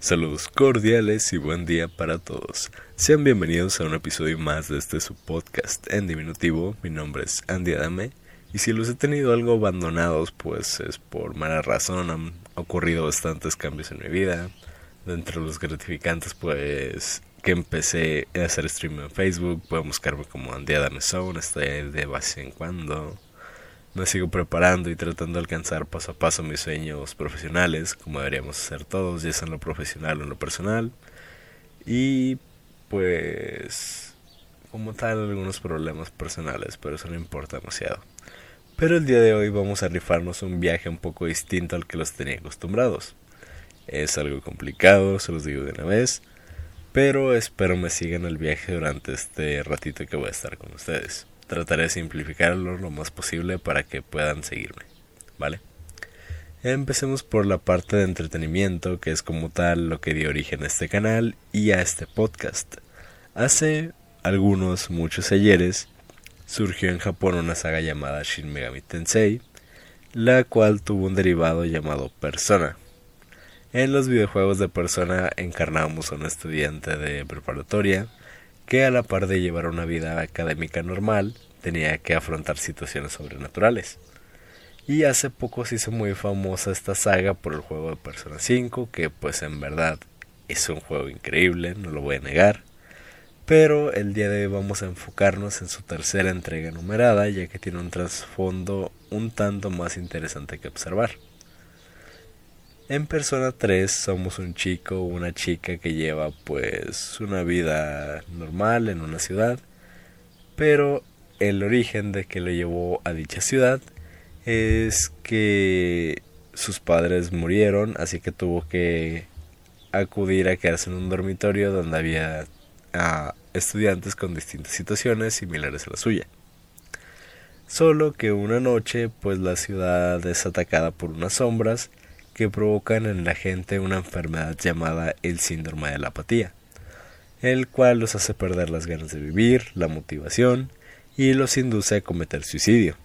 Saludos cordiales y buen día para todos. Sean bienvenidos a un episodio más de este su podcast en diminutivo. Mi nombre es Andy Adame y si los he tenido algo abandonados pues es por mala razón. Han ocurrido bastantes cambios en mi vida. De entre los gratificantes pues que empecé a hacer stream en Facebook. Pueden buscarme como Andy Adame Zone. Estoy de vez en cuando me sigo preparando y tratando de alcanzar paso a paso mis sueños profesionales, como deberíamos hacer todos, ya sea en lo profesional o en lo personal. Y pues, como tal, algunos problemas personales, pero eso no importa demasiado. Pero el día de hoy vamos a rifarnos un viaje un poco distinto al que los tenía acostumbrados. Es algo complicado, se los digo de una vez, pero espero me sigan el viaje durante este ratito que voy a estar con ustedes trataré de simplificarlo lo más posible para que puedan seguirme, ¿vale? Empecemos por la parte de entretenimiento, que es como tal lo que dio origen a este canal y a este podcast. Hace algunos, muchos ayeres, surgió en Japón una saga llamada Shin Megami Tensei, la cual tuvo un derivado llamado Persona. En los videojuegos de Persona encarnamos a un estudiante de preparatoria que a la par de llevar una vida académica normal, tenía que afrontar situaciones sobrenaturales. Y hace poco se hizo muy famosa esta saga por el juego de Persona 5, que pues en verdad es un juego increíble, no lo voy a negar. Pero el día de hoy vamos a enfocarnos en su tercera entrega numerada, ya que tiene un trasfondo un tanto más interesante que observar. En Persona 3 somos un chico o una chica que lleva pues una vida normal en una ciudad, pero el origen de que lo llevó a dicha ciudad es que sus padres murieron, así que tuvo que acudir a quedarse en un dormitorio donde había a estudiantes con distintas situaciones similares a la suya. Solo que una noche, pues la ciudad es atacada por unas sombras que provocan en la gente una enfermedad llamada el síndrome de la apatía, el cual los hace perder las ganas de vivir, la motivación y los induce a cometer suicidio.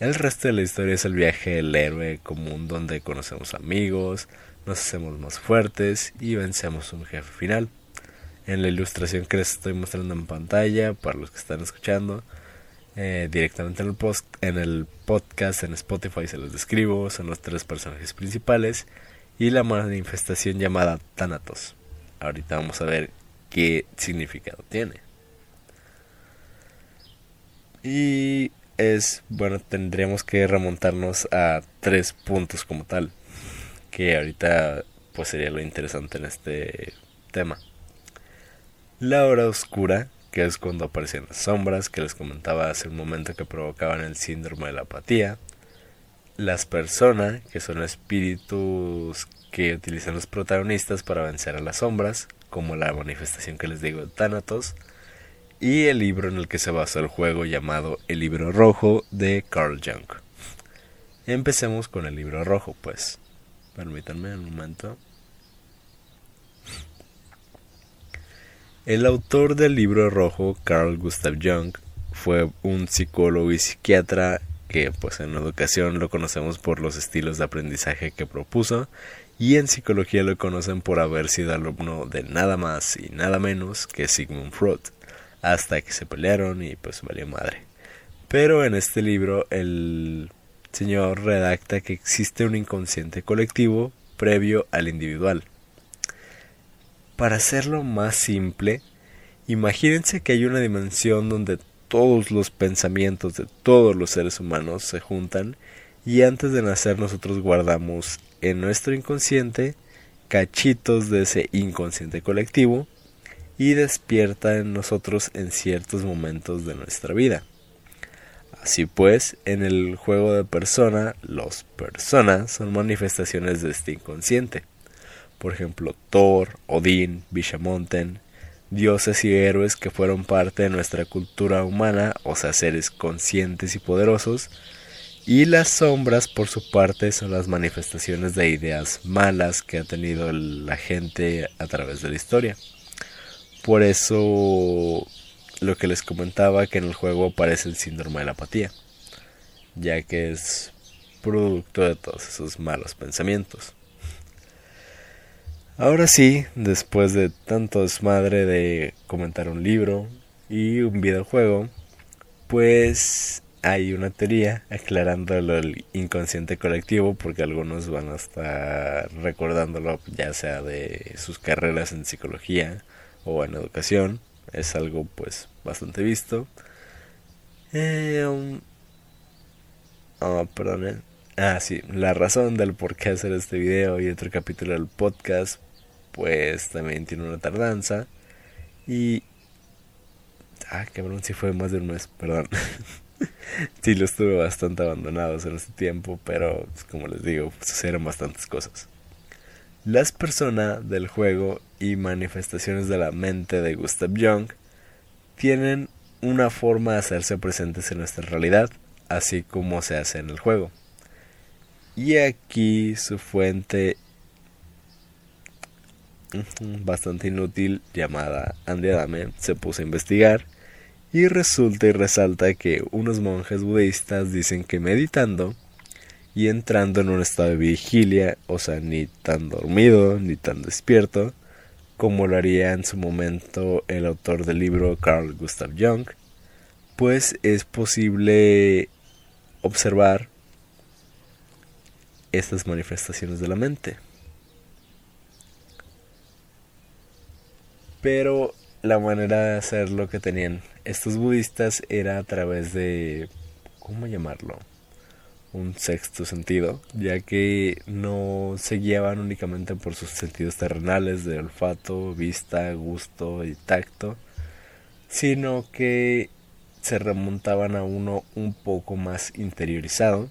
El resto de la historia es el viaje del héroe común donde conocemos amigos, nos hacemos más fuertes y vencemos un jefe final. En la ilustración que les estoy mostrando en pantalla, para los que están escuchando, eh, directamente en el, en el podcast, en Spotify se los describo, son los tres personajes principales y la manifestación llamada Thanatos. Ahorita vamos a ver qué significado tiene. Y es, bueno, tendríamos que remontarnos a tres puntos como tal, que ahorita pues sería lo interesante en este tema. La hora oscura, que es cuando aparecían las sombras que les comentaba hace un momento que provocaban el síndrome de la apatía. Las personas, que son espíritus que utilizan los protagonistas para vencer a las sombras, como la manifestación que les digo Thanatos, y el libro en el que se basa el juego llamado El libro rojo de Carl Jung. Empecemos con el libro rojo, pues. Permítanme un momento. El autor del libro rojo, Carl Gustav Jung, fue un psicólogo y psiquiatra que pues en educación lo conocemos por los estilos de aprendizaje que propuso y en psicología lo conocen por haber sido alumno de nada más y nada menos que Sigmund Freud, hasta que se pelearon y pues valió madre. Pero en este libro el señor redacta que existe un inconsciente colectivo previo al individual para hacerlo más simple, imagínense que hay una dimensión donde todos los pensamientos de todos los seres humanos se juntan y antes de nacer nosotros guardamos en nuestro inconsciente cachitos de ese inconsciente colectivo y despierta en nosotros en ciertos momentos de nuestra vida. Así pues, en el juego de persona, los personas son manifestaciones de este inconsciente por ejemplo Thor, Odín, Bishamonten, dioses y héroes que fueron parte de nuestra cultura humana, o sea, seres conscientes y poderosos, y las sombras, por su parte, son las manifestaciones de ideas malas que ha tenido la gente a través de la historia. Por eso, lo que les comentaba, que en el juego aparece el síndrome de la apatía, ya que es producto de todos esos malos pensamientos. Ahora sí, después de tanto desmadre de comentar un libro y un videojuego, pues hay una teoría aclarando el inconsciente colectivo porque algunos van a estar recordándolo ya sea de sus carreras en psicología o en educación. Es algo pues bastante visto. Eh, um, oh, perdón ah sí la razón del por qué hacer este video y otro capítulo del podcast pues también tiene una tardanza y ah cabrón si fue más de un mes perdón sí, lo estuve bastante abandonados en este tiempo, pero pues, como les digo, sucedieron bastantes cosas. Las personas del juego y manifestaciones de la mente de Gustav Jung tienen una forma de hacerse presentes en nuestra realidad, así como se hace en el juego. Y aquí su fuente bastante inútil llamada Andy Adame se puso a investigar y resulta y resalta que unos monjes budistas dicen que meditando y entrando en un estado de vigilia, o sea, ni tan dormido ni tan despierto, como lo haría en su momento el autor del libro Carl Gustav Jung, pues es posible observar estas manifestaciones de la mente. Pero la manera de hacer lo que tenían estos budistas era a través de, ¿cómo llamarlo? Un sexto sentido, ya que no se guiaban únicamente por sus sentidos terrenales de olfato, vista, gusto y tacto, sino que se remontaban a uno un poco más interiorizado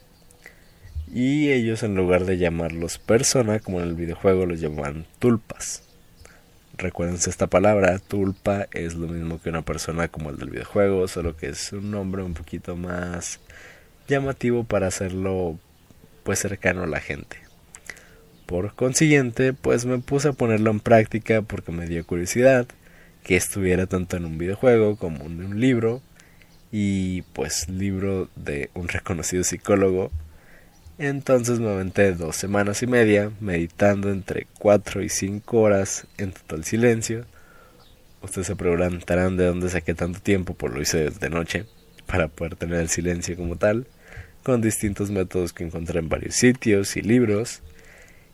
y ellos en lugar de llamarlos persona como en el videojuego los llamaban tulpas Recuérdense esta palabra, tulpa es lo mismo que una persona como el del videojuego, solo que es un nombre un poquito más llamativo para hacerlo pues cercano a la gente. Por consiguiente, pues me puse a ponerlo en práctica porque me dio curiosidad que estuviera tanto en un videojuego como en un libro y pues libro de un reconocido psicólogo entonces me aventé dos semanas y media meditando entre cuatro y cinco horas en total silencio. Ustedes se preguntarán de dónde saqué tanto tiempo, por lo hice de noche, para poder tener el silencio como tal, con distintos métodos que encontré en varios sitios y libros.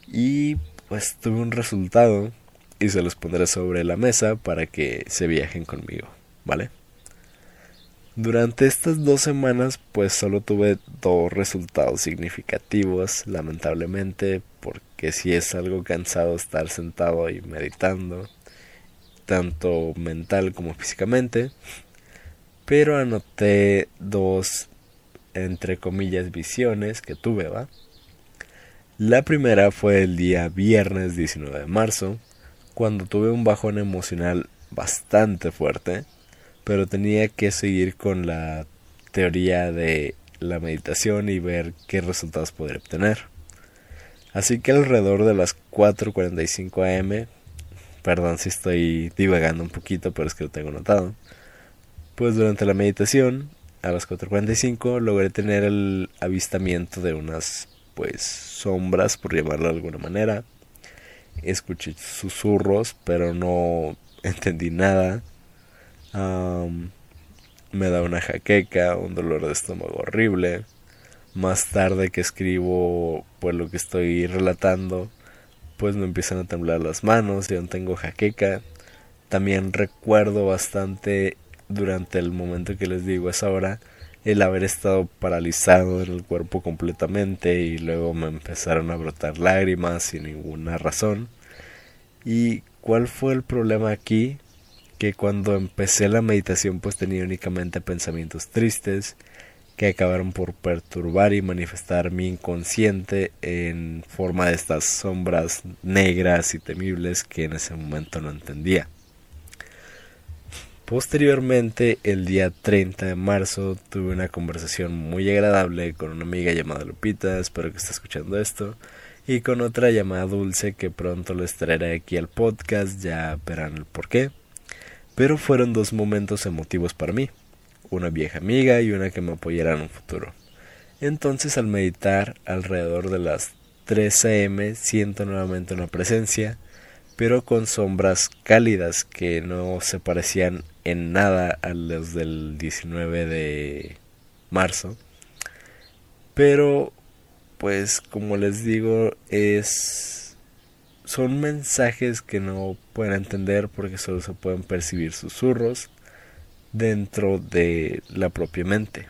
Y pues tuve un resultado y se los pondré sobre la mesa para que se viajen conmigo, ¿vale? Durante estas dos semanas pues solo tuve dos resultados significativos, lamentablemente, porque si es algo cansado estar sentado y meditando, tanto mental como físicamente, pero anoté dos, entre comillas, visiones que tuve, ¿va? La primera fue el día viernes 19 de marzo, cuando tuve un bajón emocional bastante fuerte, pero tenía que seguir con la teoría de la meditación y ver qué resultados poder obtener. Así que alrededor de las 4.45 am, perdón si estoy divagando un poquito, pero es que lo tengo notado, pues durante la meditación, a las 4.45, logré tener el avistamiento de unas, pues, sombras, por llamarlo de alguna manera. Escuché susurros, pero no entendí nada me da una jaqueca, un dolor de estómago horrible. Más tarde que escribo pues lo que estoy relatando, pues me empiezan a temblar las manos y aún tengo jaqueca. También recuerdo bastante durante el momento que les digo esa hora el haber estado paralizado en el cuerpo completamente y luego me empezaron a brotar lágrimas sin ninguna razón. ¿Y cuál fue el problema aquí? Que cuando empecé la meditación pues tenía únicamente pensamientos tristes que acabaron por perturbar y manifestar mi inconsciente en forma de estas sombras negras y temibles que en ese momento no entendía. Posteriormente, el día 30 de marzo, tuve una conversación muy agradable con una amiga llamada Lupita, espero que esté escuchando esto, y con otra llamada Dulce que pronto les traeré aquí al podcast, ya verán el porqué pero fueron dos momentos emotivos para mí, una vieja amiga y una que me apoyará en un futuro. Entonces al meditar alrededor de las 3 am siento nuevamente una presencia, pero con sombras cálidas que no se parecían en nada a los del 19 de marzo. Pero, pues como les digo, es son mensajes que no pueden entender porque solo se pueden percibir susurros dentro de la propia mente.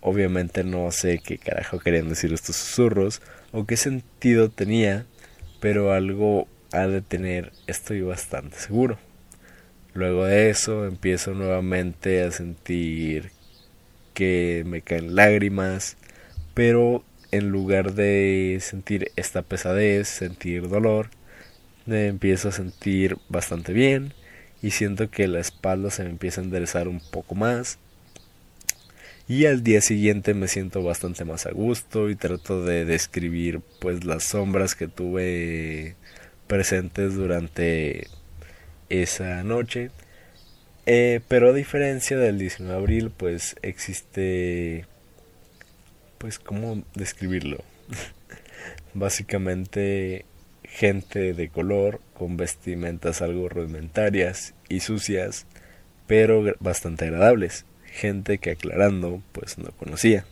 Obviamente no sé qué carajo querían decir estos susurros o qué sentido tenía, pero algo ha de tener, estoy bastante seguro. Luego de eso empiezo nuevamente a sentir que me caen lágrimas, pero en lugar de sentir esta pesadez, sentir dolor, me empiezo a sentir bastante bien y siento que la espalda se me empieza a enderezar un poco más. Y al día siguiente me siento bastante más a gusto y trato de describir pues las sombras que tuve presentes durante esa noche. Eh, pero a diferencia del 19 de abril, pues existe, pues, ¿cómo describirlo? Básicamente gente de color con vestimentas algo rudimentarias y sucias, pero bastante agradables. Gente que aclarando, pues no conocía.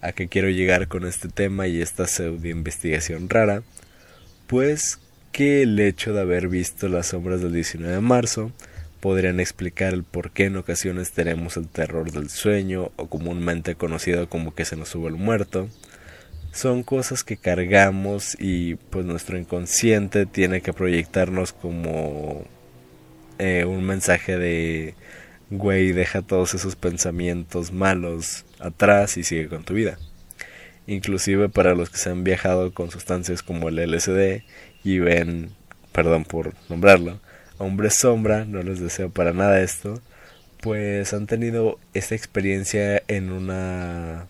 ¿A qué quiero llegar con este tema y esta pseudo investigación rara? Pues que el hecho de haber visto las sombras del 19 de marzo podrían explicar el por qué en ocasiones tenemos el terror del sueño o comúnmente conocido como que se nos sube el muerto. Son cosas que cargamos y pues nuestro inconsciente tiene que proyectarnos como eh, un mensaje de güey deja todos esos pensamientos malos atrás y sigue con tu vida inclusive para los que se han viajado con sustancias como el LSD y ven, perdón por nombrarlo, hombres sombra, no les deseo para nada esto, pues han tenido esta experiencia en una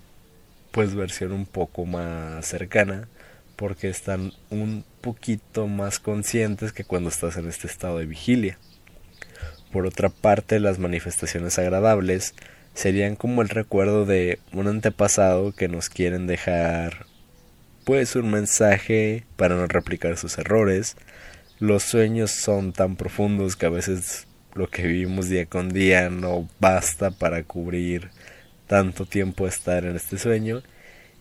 pues versión un poco más cercana porque están un poquito más conscientes que cuando estás en este estado de vigilia. Por otra parte, las manifestaciones agradables serían como el recuerdo de un antepasado que nos quieren dejar pues un mensaje para no replicar sus errores. Los sueños son tan profundos que a veces lo que vivimos día con día no basta para cubrir tanto tiempo estar en este sueño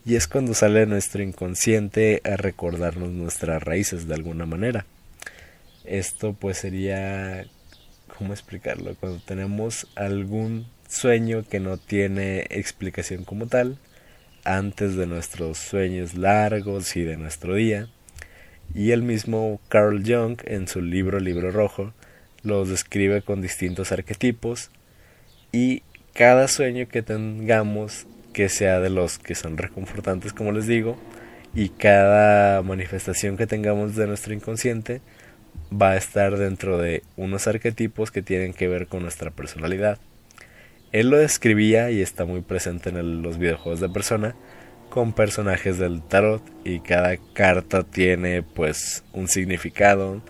y es cuando sale nuestro inconsciente a recordarnos nuestras raíces de alguna manera. Esto pues sería ¿cómo explicarlo? Cuando tenemos algún sueño que no tiene explicación como tal, antes de nuestros sueños largos y de nuestro día. Y el mismo Carl Jung en su libro Libro Rojo los describe con distintos arquetipos y cada sueño que tengamos que sea de los que son reconfortantes como les digo y cada manifestación que tengamos de nuestro inconsciente va a estar dentro de unos arquetipos que tienen que ver con nuestra personalidad. Él lo describía y está muy presente en los videojuegos de persona con personajes del tarot y cada carta tiene pues un significado,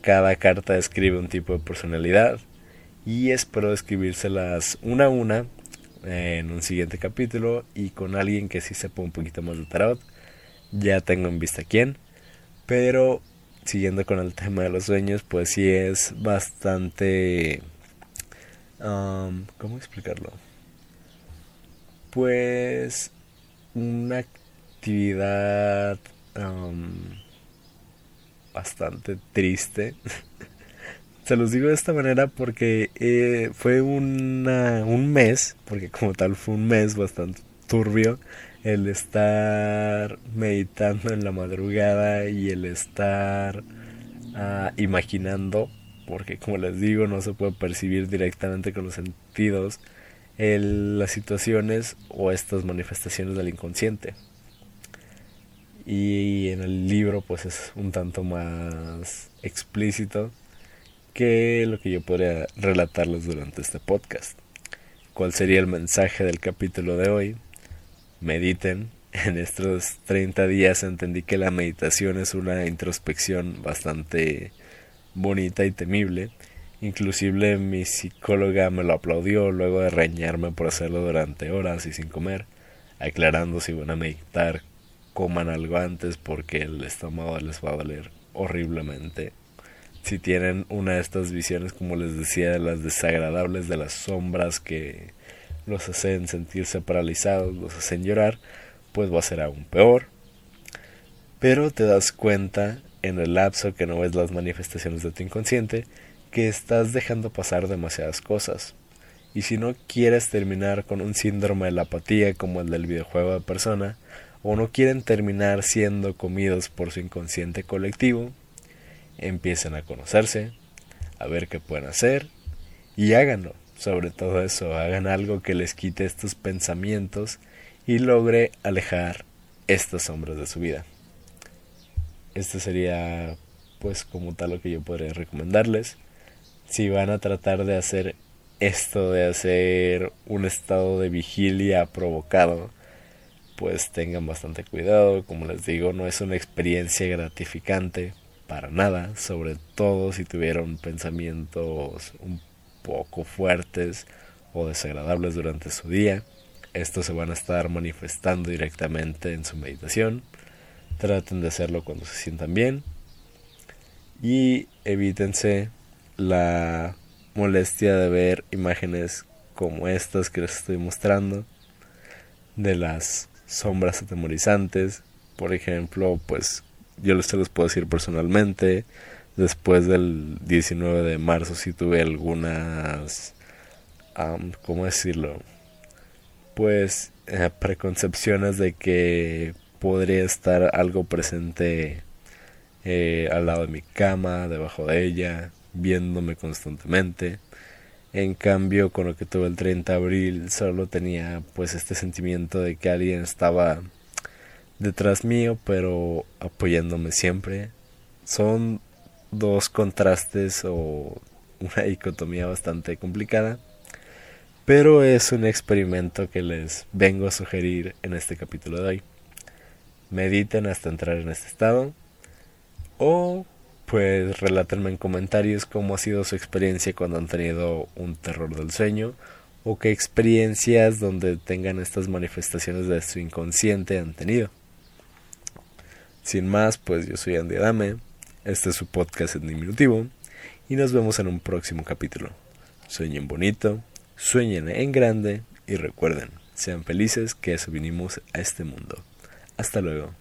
cada carta describe un tipo de personalidad y espero describírselas una a una en un siguiente capítulo y con alguien que sí sepa un poquito más de tarot. Ya tengo en vista quién, pero siguiendo con el tema de los sueños, pues sí es bastante ¿Cómo explicarlo? Pues una actividad bastante triste. Se los digo de esta manera porque eh, fue una, un mes, porque como tal fue un mes bastante turbio, el estar meditando en la madrugada y el estar uh, imaginando porque como les digo no se puede percibir directamente con los sentidos las situaciones o estas manifestaciones del inconsciente. Y en el libro pues es un tanto más explícito que lo que yo podría relatarles durante este podcast. ¿Cuál sería el mensaje del capítulo de hoy? Mediten. En estos 30 días entendí que la meditación es una introspección bastante bonita y temible. Inclusive mi psicóloga me lo aplaudió luego de reñarme por hacerlo durante horas y sin comer, aclarando si van a meditar, coman algo antes porque el estómago les va a doler horriblemente. Si tienen una de estas visiones, como les decía, de las desagradables, de las sombras que los hacen sentirse paralizados, los hacen llorar, pues va a ser aún peor. Pero te das cuenta en el lapso que no ves las manifestaciones de tu inconsciente que estás dejando pasar demasiadas cosas. Y si no quieres terminar con un síndrome de la apatía como el del videojuego de persona, o no quieren terminar siendo comidos por su inconsciente colectivo, empiecen a conocerse, a ver qué pueden hacer y háganlo. Sobre todo eso, hagan algo que les quite estos pensamientos y logre alejar estas sombras de su vida. Este sería pues como tal lo que yo podría recomendarles. Si van a tratar de hacer esto de hacer un estado de vigilia provocado, pues tengan bastante cuidado. Como les digo, no es una experiencia gratificante para nada, sobre todo si tuvieron pensamientos un poco fuertes o desagradables durante su día. Estos se van a estar manifestando directamente en su meditación. Traten de hacerlo cuando se sientan bien. Y evítense la molestia de ver imágenes como estas que les estoy mostrando. De las sombras atemorizantes. Por ejemplo, pues yo les, los puedo decir personalmente. Después del 19 de marzo sí tuve algunas... ¿Cómo decirlo? Pues eh, preconcepciones de que podría estar algo presente eh, al lado de mi cama, debajo de ella, viéndome constantemente. En cambio, con lo que tuve el 30 de abril, solo tenía pues este sentimiento de que alguien estaba detrás mío, pero apoyándome siempre. Son dos contrastes o una dicotomía bastante complicada, pero es un experimento que les vengo a sugerir en este capítulo de hoy mediten hasta entrar en este estado o pues relátenme en comentarios cómo ha sido su experiencia cuando han tenido un terror del sueño o qué experiencias donde tengan estas manifestaciones de su inconsciente han tenido. Sin más, pues yo soy Andy Adame, este es su podcast en diminutivo y nos vemos en un próximo capítulo. Sueñen bonito, sueñen en grande y recuerden, sean felices que eso vinimos a este mundo. Hasta luego.